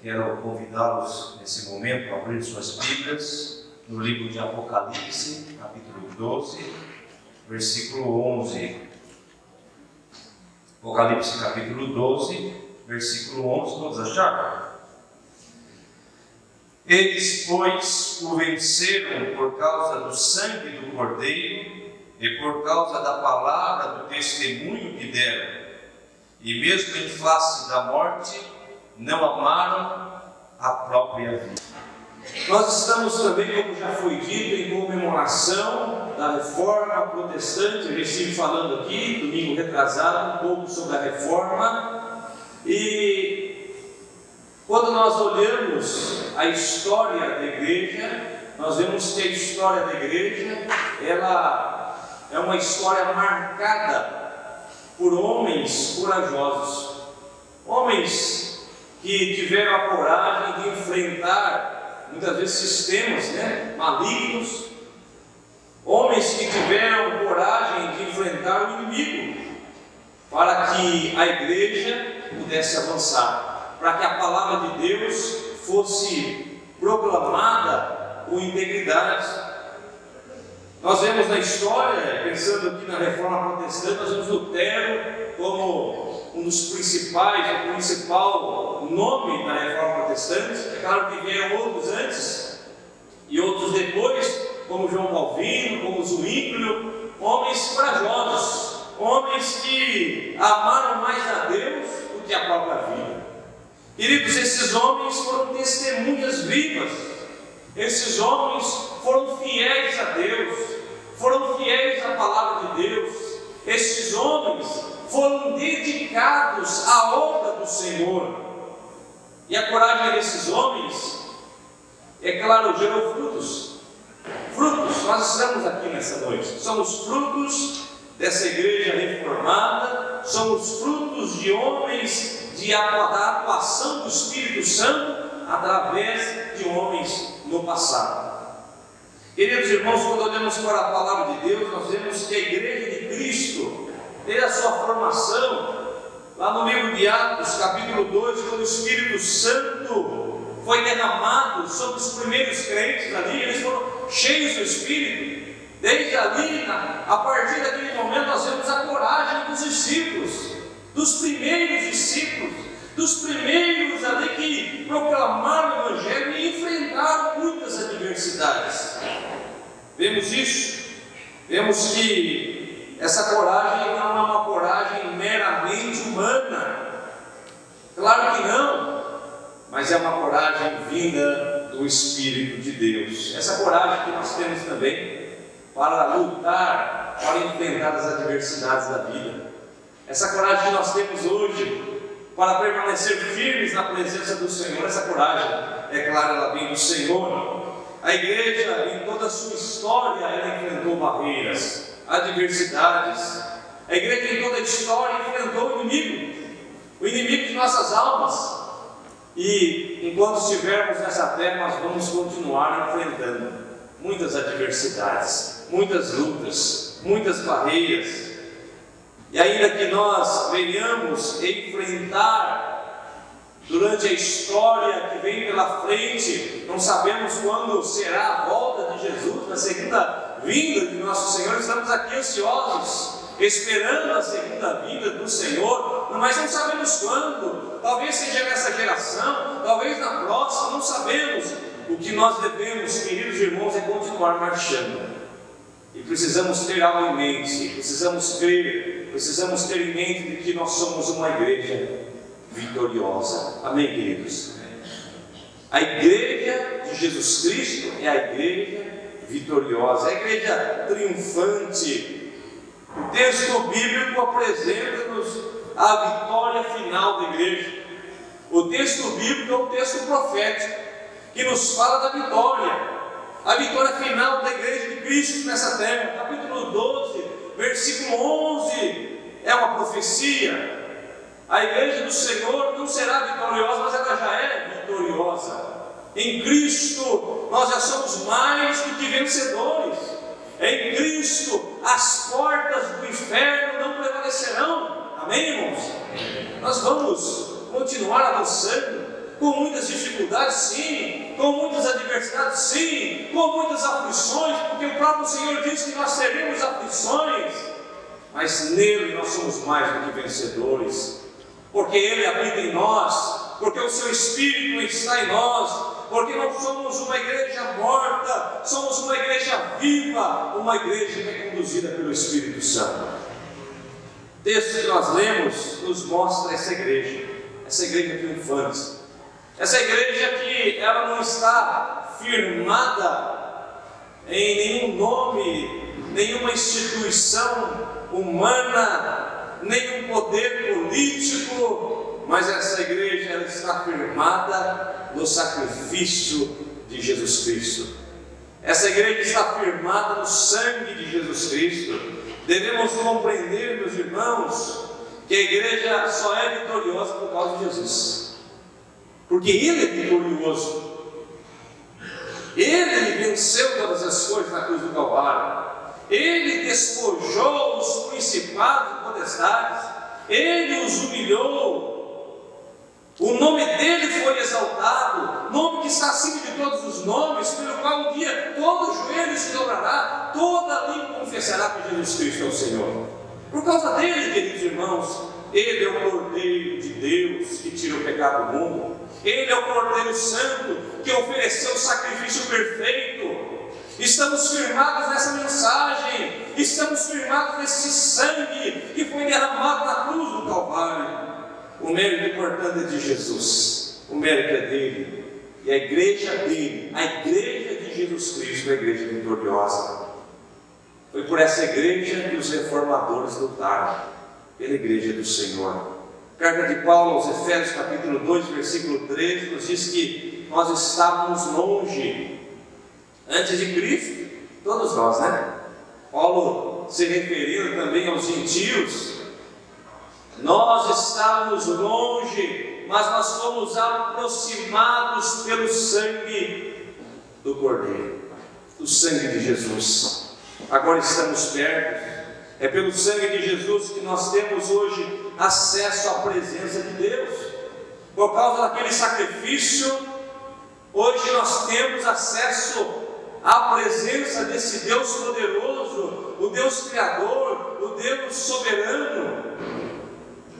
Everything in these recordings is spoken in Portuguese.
Quero convidá-los nesse momento a abrir suas Bíblias no livro de Apocalipse, capítulo 12, versículo 11. Apocalipse, capítulo 12, versículo 11. Todos acharam? Eles, pois, o venceram por causa do sangue do Cordeiro e por causa da palavra do testemunho que deram. E mesmo em face da morte, não amaram a própria vida. Nós estamos também, como já foi dito, em comemoração da reforma protestante. Eu estive falando aqui, domingo retrasado, um pouco sobre a reforma. E quando nós olhamos a história da igreja, nós vemos que a história da igreja, ela é uma história marcada por homens corajosos. Homens que tiveram a coragem de enfrentar muitas vezes sistemas né, malignos, homens que tiveram coragem de enfrentar o inimigo, para que a igreja pudesse avançar, para que a palavra de Deus fosse proclamada com integridade. Nós vemos na história, pensando aqui na reforma protestante, nós vemos Lutero como um dos principais, o principal nome da reforma protestante. É claro que vieram outros antes e outros depois, como João Calvino, como Zwinglio, homens corajosos, homens que amaram mais a Deus do que a própria vida. Queridos, esses homens foram testemunhas vivas, esses homens foram fiéis a Deus, foram fiéis à palavra de Deus, esses homens foram dedicados à obra do Senhor. E a coragem desses homens, é claro, gerou frutos. Frutos, nós estamos aqui nessa noite, somos frutos dessa igreja reformada, somos frutos de homens de da atuação do Espírito Santo através de homens no passado. Queridos irmãos, quando olhamos para a palavra de Deus, nós vemos que a igreja de Cristo ter a sua formação lá no livro de Atos, capítulo 2, quando o Espírito Santo foi derramado sobre os primeiros crentes ali, eles foram cheios do Espírito. Desde ali, a partir daquele momento, nós vemos a coragem dos discípulos, dos primeiros discípulos, dos primeiros ali que proclamaram o Evangelho e enfrentaram muitas adversidades. Vemos isso, vemos que essa coragem não é uma coragem meramente humana. Claro que não, mas é uma coragem vinda do Espírito de Deus. Essa coragem que nós temos também para lutar, para enfrentar as adversidades da vida. Essa coragem que nós temos hoje para permanecer firmes na presença do Senhor. Essa coragem, é claro, ela vem do Senhor. A igreja, em toda a sua história, ela enfrentou barreiras adversidades. A igreja em toda a história enfrentou o inimigo, o inimigo de nossas almas. E enquanto estivermos nessa terra, nós vamos continuar enfrentando muitas adversidades, muitas lutas, muitas barreiras. E ainda que nós venhamos enfrentar durante a história que vem pela frente, não sabemos quando será a volta de Jesus, na segunda vinda de nosso Senhor, estamos aqui ansiosos, esperando a segunda vinda do Senhor, mas não sabemos quando, talvez seja nessa geração, talvez na próxima, não sabemos. O que nós devemos, queridos irmãos, é continuar marchando. E precisamos ter algo em mente, precisamos crer, precisamos ter em mente de que nós somos uma igreja vitoriosa. Amém, queridos? A igreja de Jesus Cristo é a igreja vitoriosa, a igreja triunfante. O texto bíblico apresenta-nos a vitória final da igreja. O texto bíblico é um texto profético que nos fala da vitória, a vitória final da igreja de Cristo nessa terra. Capítulo 12, versículo 11 é uma profecia. A igreja do Senhor não será vitoriosa, mas ela já é vitoriosa. Em Cristo nós já somos mais do que vencedores. Em Cristo as portas do inferno não prevalecerão. Amém, irmãos? Nós vamos continuar avançando, com muitas dificuldades, sim, com muitas adversidades, sim, com muitas aflições, porque o próprio Senhor diz que nós teremos aflições, mas nele nós somos mais do que vencedores, porque Ele habita em nós, porque o Seu Espírito está em nós, porque não somos uma igreja morta, somos uma igreja viva, uma igreja que é conduzida pelo Espírito Santo. O texto que nós lemos nos mostra essa igreja, essa igreja triunfante, essa igreja que ela não está firmada em nenhum nome, nenhuma instituição humana, nenhum poder político, mas essa igreja ela está firmada no sacrifício de Jesus Cristo. Essa igreja está firmada no sangue de Jesus Cristo. Devemos compreender, meus irmãos, que a igreja só é vitoriosa por causa de Jesus. Porque Ele é vitorioso. Ele venceu todas as coisas na cruz do Calvário. Ele despojou os principados e potestades. Ele os humilhou. O nome dele foi exaltado, nome que está acima de todos os nomes, pelo qual um dia todo joelho se dobrará, toda língua confessará que Jesus Cristo é o Senhor. Por causa dele, queridos irmãos, ele é o Cordeiro de Deus que tira o pecado do mundo. Ele é o Cordeiro Santo que ofereceu o sacrifício perfeito. Estamos firmados nessa mensagem, estamos firmados nesse sangue que foi derramado na cruz do Calvário. O mérito, portanto, é de Jesus, o mérito é dele, e a igreja dele, a igreja de Jesus Cristo, é a igreja vitoriosa. Foi por essa igreja que os reformadores lutaram, pela igreja do Senhor. Carta de Paulo aos Efésios, capítulo 2, versículo 13, nos diz que nós estávamos longe antes de Cristo, todos nós, né? Paulo se referindo também aos gentios, nós estávamos longe, mas nós fomos aproximados pelo sangue do Cordeiro, do sangue de Jesus. Agora estamos perto. É pelo sangue de Jesus que nós temos hoje acesso à presença de Deus. Por causa daquele sacrifício, hoje nós temos acesso à presença desse Deus poderoso, o Deus Criador, o Deus soberano.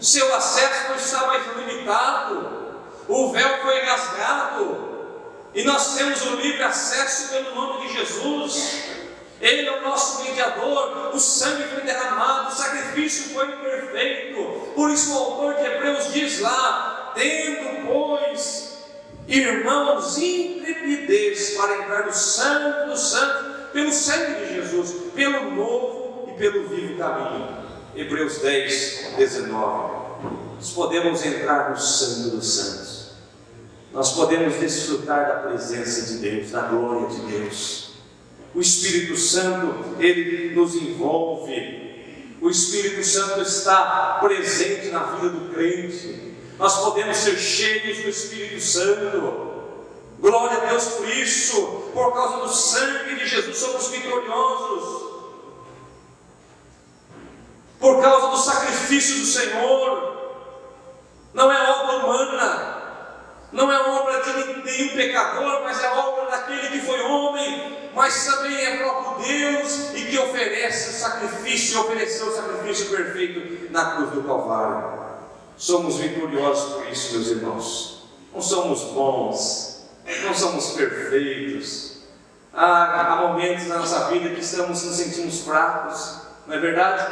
Seu acesso não está mais limitado, o véu foi rasgado, e nós temos o livre acesso pelo nome de Jesus. Ele é o nosso mediador, o sangue foi derramado, o sacrifício foi perfeito. Por isso o autor de Hebreus diz lá: tendo, pois, irmãos, intrepidez para entrar no santo dos santos, pelo sangue de Jesus, pelo novo e pelo vivo caminho. Hebreus 10, 19. Nós podemos entrar no santo dos santos. Nós podemos desfrutar da presença de Deus, da glória de Deus. O Espírito Santo, ele nos envolve. O Espírito Santo está presente na vida do crente. Nós podemos ser cheios do Espírito Santo. Glória a Deus por isso. Por causa do sangue de Jesus somos vitoriosos. Por causa do sacrifício do Senhor. Não é obra humana. Não é obra de nenhum pecador, mas é obra daquele que foi homem, mas também é próprio Deus e que oferece o sacrifício, ofereceu o sacrifício perfeito na cruz do Calvário. Somos vitoriosos por isso, meus irmãos. Não somos bons, não somos perfeitos. Há, há momentos na nossa vida que estamos nos sentimos fracos, não é verdade?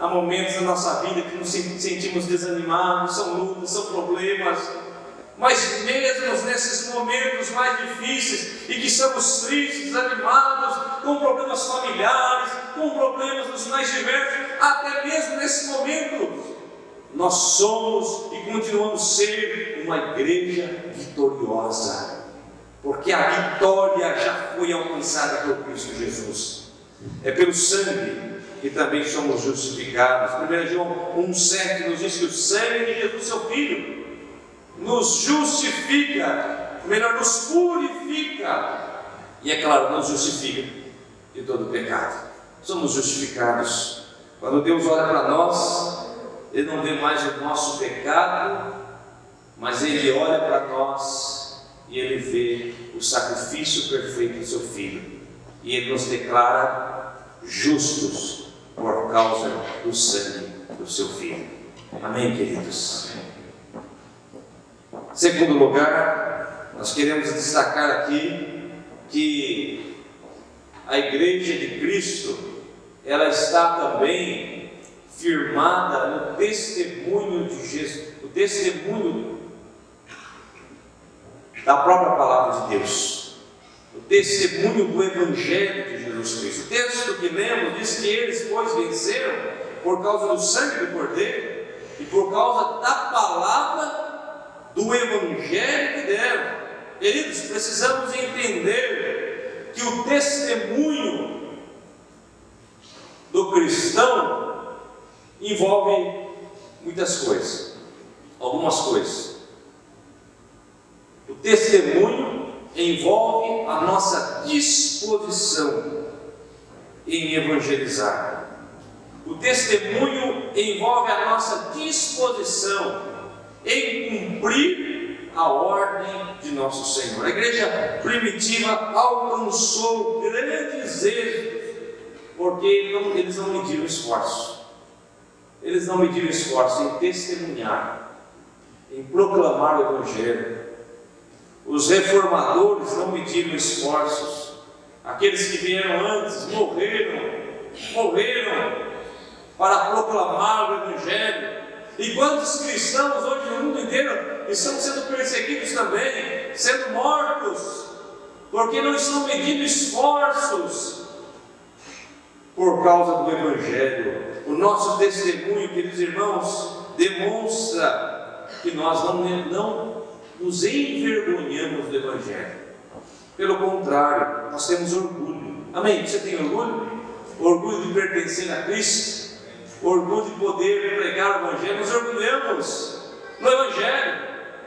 Há momentos na nossa vida que nos sentimos desanimados, são lutas, são problemas mas mesmo nesses momentos mais difíceis e que estamos tristes, desanimados, com problemas familiares, com problemas dos mais diversos, até mesmo nesse momento, nós somos e continuamos ser uma igreja vitoriosa, porque a vitória já foi alcançada por Cristo Jesus. É pelo sangue que também somos justificados. 1 João 1,7 nos diz que o sangue de Jesus, seu Filho, nos justifica, melhor, nos purifica, e é claro, nos justifica de todo pecado. Somos justificados. Quando Deus olha para nós, Ele não vê mais o nosso pecado, mas ele olha para nós e ele vê o sacrifício perfeito do seu filho, e ele nos declara justos por causa do sangue do seu filho. Amém, queridos? Segundo lugar, nós queremos destacar aqui que a igreja de Cristo, ela está também firmada no testemunho de Jesus, o testemunho da própria palavra de Deus, o testemunho do Evangelho de Jesus Cristo. O texto que lemos diz que eles, pois, venceram por causa do sangue do Cordeiro e por causa da palavra do Evangelho que deram. Queridos, precisamos entender que o testemunho do cristão envolve muitas coisas, algumas coisas. O testemunho envolve a nossa disposição em evangelizar. O testemunho envolve a nossa disposição em cumprir a ordem de nosso Senhor. A igreja primitiva alcançou grandes êxitos porque eles não mediram esforço. Eles não mediram esforço em testemunhar, em proclamar o Evangelho. Os reformadores não mediram esforços. Aqueles que vieram antes morreram, morreram para proclamar o Evangelho. E quantos cristãos hoje no mundo inteiro estão sendo perseguidos também, sendo mortos, porque não estão medindo esforços por causa do Evangelho. O nosso testemunho, queridos irmãos, demonstra que nós não, não nos envergonhamos do Evangelho. Pelo contrário, nós temos orgulho. Amém? Você tem orgulho? Orgulho de pertencer a Cristo? Orgulho de poder pregar o Evangelho? Nos orgulhamos no Evangelho,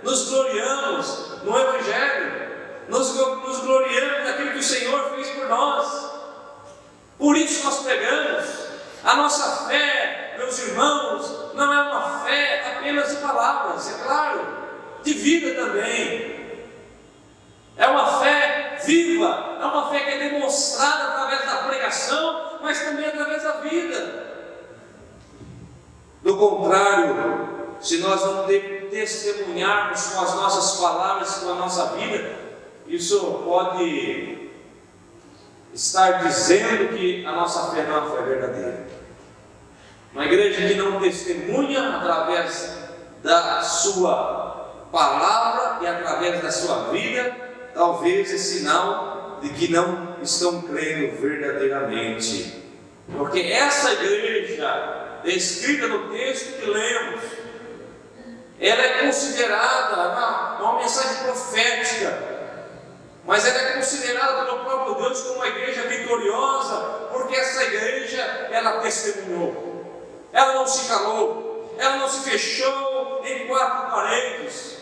nos gloriamos no Evangelho, nos, nos gloriamos naquilo que o Senhor fez por nós. Por isso nós pregamos. A nossa fé, meus irmãos, não é uma fé apenas de palavras, é claro, de vida também. É uma fé viva, é uma fé que é demonstrada através da pregação, mas também através da vida. Do contrário, se nós não testemunharmos com as nossas palavras, com a nossa vida, isso pode estar dizendo que a nossa fé não é uma fé verdadeira. Uma igreja que não testemunha através da sua palavra e através da sua vida, talvez é sinal de que não estão crendo verdadeiramente. Porque essa igreja, descrita no texto que lemos, ela é considerada uma, uma mensagem profética mas ela é considerada pelo próprio Deus como uma igreja vitoriosa, porque essa igreja ela testemunhou, ela não se calou, ela não se fechou em quatro paredes.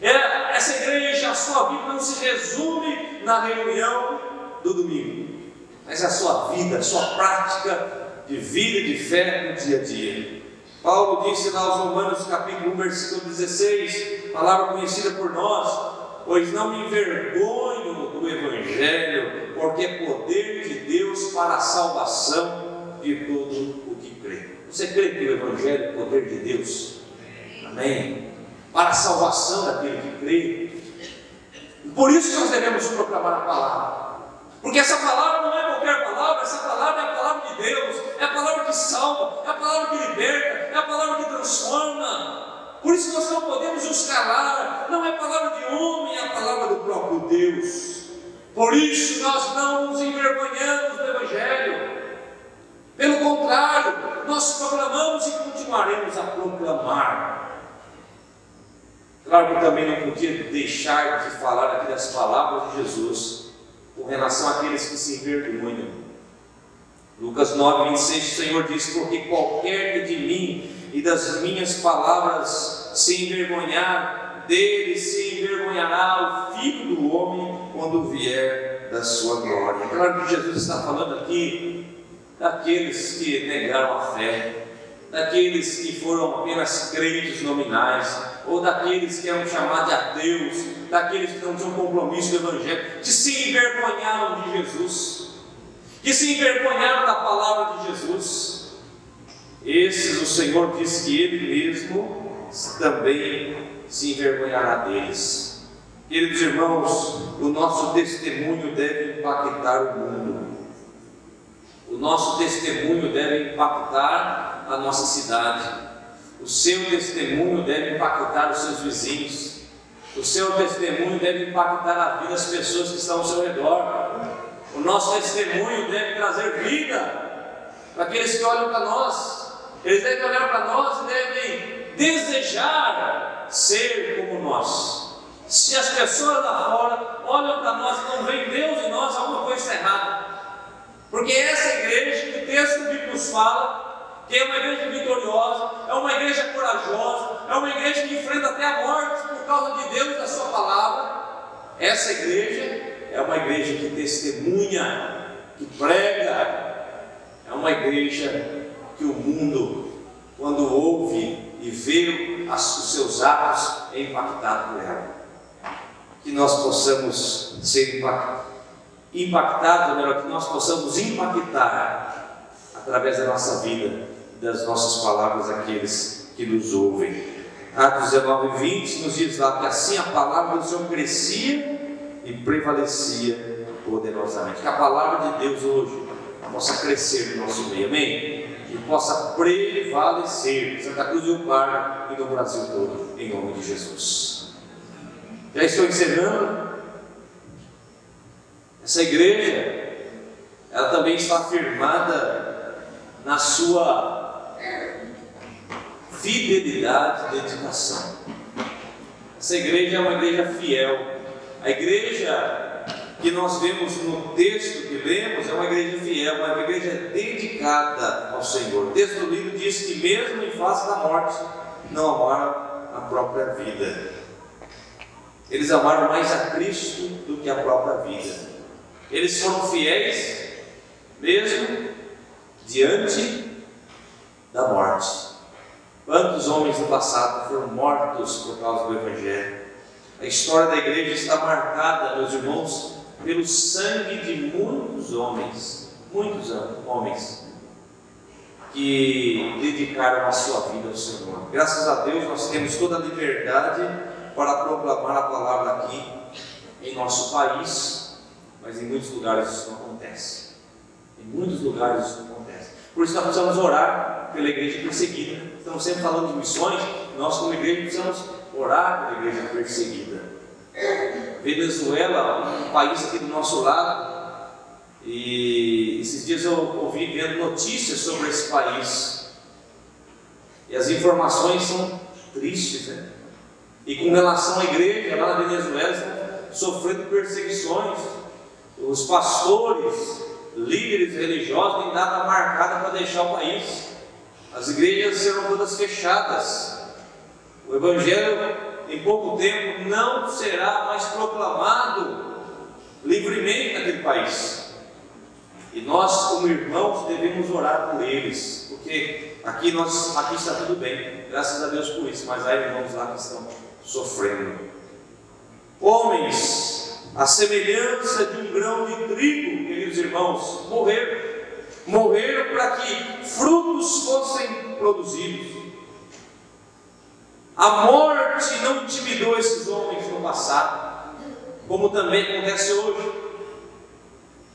Ela, essa igreja, a sua vida não se resume na reunião do domingo, mas a sua vida, a sua prática de vida e de fé no dia a dia. Paulo disse lá aos Romanos capítulo 1, versículo 16, palavra conhecida por nós, pois não me envergonho do Evangelho, porque é poder de Deus para a salvação de todo. Você crê que o Evangelho é poder de Deus? Amém? Para a salvação daquele que crê. Por isso que nós devemos proclamar a palavra. Porque essa palavra não é qualquer palavra, essa palavra é a palavra de Deus, é a palavra que salva, é a palavra que liberta, é a palavra que transforma. Por isso nós não podemos nos calar, não é palavra de homem, é a palavra do próprio Deus. Por isso nós não nos envergonhamos do Evangelho. Pelo contrário, nós proclamamos e continuaremos a proclamar. Claro que também não podia deixar de falar aqui das palavras de Jesus com relação àqueles que se envergonham. Lucas 9, 26, o Senhor diz: Porque qualquer que de mim e das minhas palavras se envergonhar, dele se envergonhará o Filho do Homem quando vier da sua glória. Claro que Jesus está falando aqui daqueles que negaram a fé, daqueles que foram apenas crentes nominais, ou daqueles que eram chamados de ateus, daqueles que não tinham compromisso do Evangelho, que se envergonharam de Jesus, que se envergonharam da palavra de Jesus. Esses o Senhor diz que Ele mesmo também se envergonhará deles. Queridos irmãos, o nosso testemunho deve impactar o mundo. O nosso testemunho deve impactar a nossa cidade. O seu testemunho deve impactar os seus vizinhos. O seu testemunho deve impactar a vida das pessoas que estão ao seu redor. O nosso testemunho deve trazer vida para aqueles que olham para nós. Eles devem olhar para nós e devem desejar ser como nós. Se as pessoas lá fora olham para nós e não veem Deus em nós, alguma coisa está errada. Porque essa igreja que o texto bíblico nos fala, que é uma igreja vitoriosa, é uma igreja corajosa, é uma igreja que enfrenta até a morte por causa de Deus e da Sua palavra. Essa igreja é uma igreja que testemunha, que prega, é uma igreja que o mundo, quando ouve e vê os seus atos, é impactado por ela. Que nós possamos ser impactados impactados, ou melhor, que nós possamos impactar através da nossa vida, das nossas palavras, aqueles que nos ouvem. Atos 19, 20 nos diz lá que assim a palavra do Senhor crescia e prevalecia poderosamente. Que a palavra de Deus hoje possa crescer no nosso meio, amém? E possa prevalecer Santa Cruz do Parque e no Brasil todo, em nome de Jesus. Já estou encerrando. Essa igreja, ela também está firmada na sua fidelidade e dedicação. Essa igreja é uma igreja fiel. A igreja que nós vemos no texto que lemos é uma igreja fiel, uma igreja dedicada ao Senhor. O texto do livro diz que, mesmo em face da morte, não amaram a própria vida. Eles amaram mais a Cristo do que a própria vida. Eles foram fiéis mesmo diante da morte. Quantos homens no passado foram mortos por causa do Evangelho? A história da igreja está marcada, meus irmãos, pelo sangue de muitos homens, muitos homens que dedicaram a sua vida ao Senhor. Graças a Deus nós temos toda a liberdade para proclamar a palavra aqui em nosso país, mas em muitos lugares isso não acontece. Em muitos lugares isso não acontece. Por isso nós precisamos orar pela igreja perseguida. Estamos sempre falando de missões, nós como igreja precisamos orar pela igreja perseguida. Venezuela, um país aqui do nosso lado, e esses dias eu ouvi vendo notícias sobre esse país. E as informações são tristes, né? E com relação à igreja lá na Venezuela, sofrendo perseguições os pastores, líderes religiosos têm data marcada para deixar o país. As igrejas serão todas fechadas. O Evangelho, em pouco tempo, não será mais proclamado livremente naquele país. E nós, como irmãos, devemos orar por eles, porque aqui, nós, aqui está tudo bem, graças a Deus por isso, mas há irmãos lá que estão sofrendo. Homens a semelhança de um grão de trigo, queridos irmãos, morreram. Morreram para que frutos fossem produzidos. A morte não intimidou esses homens no passado, como também acontece hoje.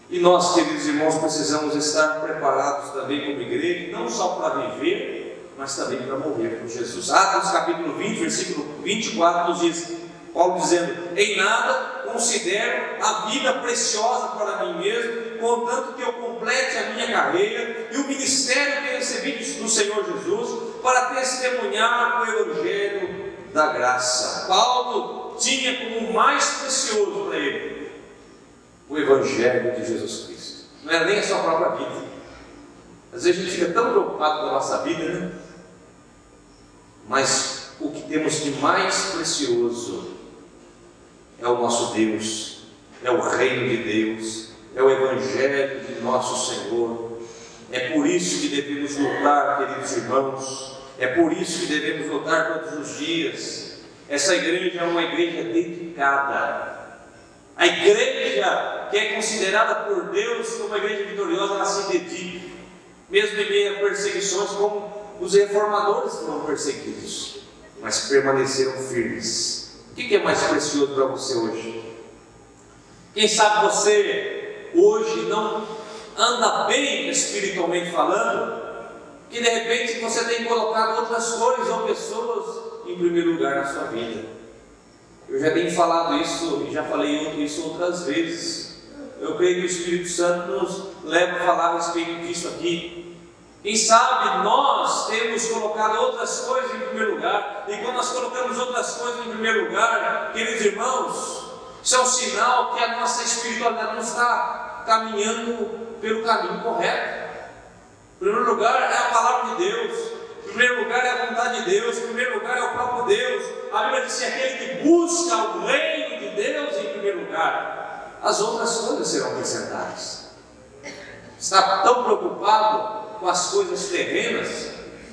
E nós, queridos irmãos, precisamos estar preparados também como igreja, não só para viver, mas também para morrer com Jesus. Atos capítulo 20, versículo 24 nos diz: Paulo dizendo: Em nada considero a vida preciosa para mim mesmo, contanto que eu complete a minha carreira e o ministério que recebi do Senhor Jesus para testemunhar o Evangelho da graça. Paulo tinha como mais precioso para ele o Evangelho de Jesus Cristo. Não era nem a sua própria vida. Às vezes a gente fica tão preocupado com a nossa vida, né? Mas o que temos de mais precioso é o nosso Deus, é o reino de Deus, é o Evangelho de nosso Senhor. É por isso que devemos lutar, queridos irmãos, é por isso que devemos lutar todos os dias. Essa igreja é uma igreja dedicada. A igreja que é considerada por Deus como uma igreja vitoriosa, ela se dedica, mesmo em meio a perseguições, como os reformadores foram perseguidos, mas permaneceram firmes. O que é mais precioso para você hoje? Quem sabe você hoje não anda bem espiritualmente falando, que de repente você tem colocado outras coisas ou pessoas em primeiro lugar na sua vida. Eu já tenho falado isso e já falei isso outras vezes. Eu creio que o Espírito Santo nos leva a falar a respeito disso aqui. Quem sabe nós temos colocado outras coisas em primeiro lugar, e quando nós colocamos outras coisas em primeiro lugar, queridos irmãos, isso é um sinal que a nossa espiritualidade não está caminhando pelo caminho correto. Em primeiro lugar é a palavra de Deus, em primeiro lugar é a vontade de Deus, em primeiro lugar é o próprio Deus. A Bíblia diz que aquele que busca o reino de Deus em primeiro lugar, as outras coisas serão acrescentadas. Está tão preocupado com as coisas terrenas,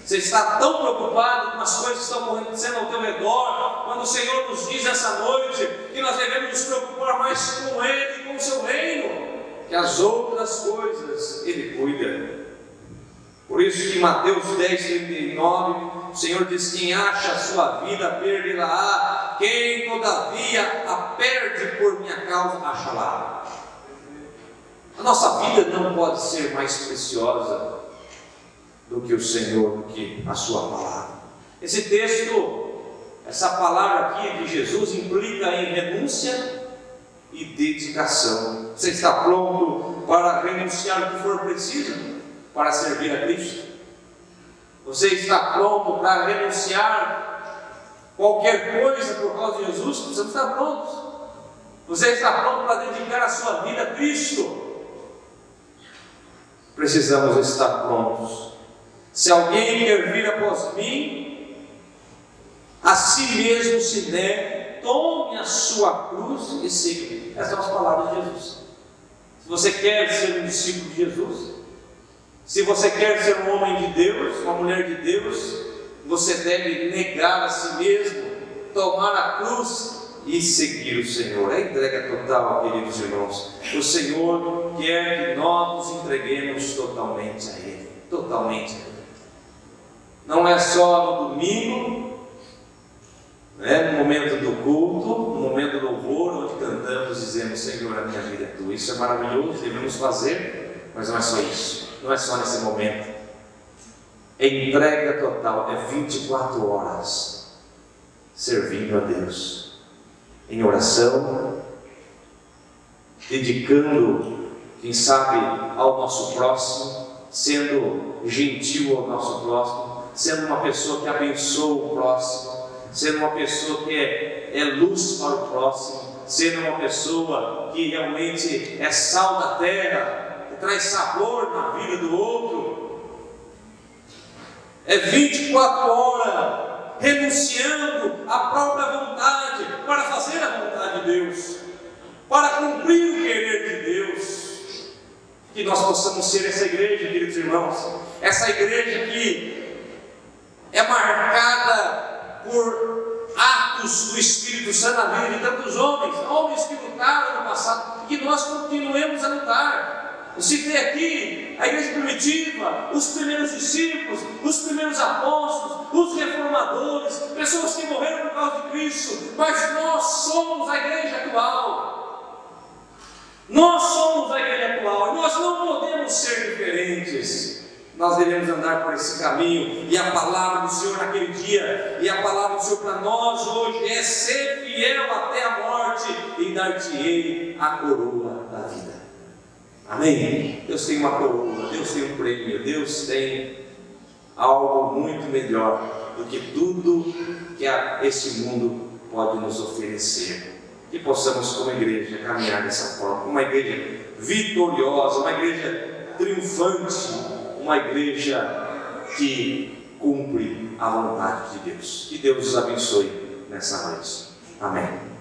você está tão preocupado com as coisas que estão acontecendo ao teu redor, quando o Senhor nos diz essa noite que nós devemos nos preocupar mais com Ele e com o seu reino, que as outras coisas Ele cuida. Por isso que Mateus 10, 39, o Senhor diz: Quem acha a sua vida, perderá. Quem todavia a perde por minha causa, acha lá. A nossa vida não pode ser mais preciosa do que o Senhor, do que a Sua palavra. Esse texto, essa palavra aqui de Jesus implica em renúncia e dedicação. Você está pronto para renunciar o que for preciso para servir a Cristo? Você está pronto para renunciar qualquer coisa por causa de Jesus? Você está pronto. Você está pronto para dedicar a sua vida a Cristo? Precisamos estar prontos se alguém quer vir após mim, a si mesmo se negue, tome a sua cruz e siga. Essas são as palavras de Jesus. Se você quer ser um discípulo de Jesus, se você quer ser um homem de Deus, uma mulher de Deus, você deve negar a si mesmo, tomar a cruz e seguir o Senhor. É entrega total, queridos irmãos. O Senhor quer que nós nos entreguemos totalmente a Ele. Totalmente a Ele. Não é só no domingo, né, no momento do culto, no momento do louvor, onde cantamos dizendo Senhor, a minha vida é tua. Isso é maravilhoso, devemos fazer, mas não é só isso. Não é só nesse momento. É entrega total, é 24 horas servindo a Deus, em oração, dedicando, quem sabe, ao nosso próximo, sendo gentil ao nosso próximo sendo uma pessoa que abençoa o próximo, sendo uma pessoa que é, é luz para o próximo, sendo uma pessoa que realmente é sal da terra, que traz sabor na vida do outro. É 24 horas renunciando à própria vontade para fazer a vontade de Deus, para cumprir o querer de Deus. Que nós possamos ser essa igreja, queridos irmãos, essa igreja que é marcada por atos do Espírito Santo na vida de tantos homens, homens que lutaram no passado, e que nós continuemos a lutar. Eu citei aqui a igreja primitiva, os primeiros discípulos, os primeiros apóstolos, os reformadores, pessoas que morreram por causa de Cristo, mas nós somos a igreja atual. Nós somos a igreja atual, nós não podemos ser diferentes nós devemos andar por esse caminho, e a palavra do Senhor naquele dia, e a palavra do Senhor para nós hoje é ser fiel até a morte e dar-te-ei a coroa da vida. Amém? Deus tem uma coroa, Deus tem um prêmio, Deus tem algo muito melhor do que tudo que este mundo pode nos oferecer. Que possamos, como igreja, caminhar dessa forma, uma igreja vitoriosa, uma igreja triunfante uma igreja que cumpre a vontade de Deus. Que Deus os abençoe nessa noite. Amém.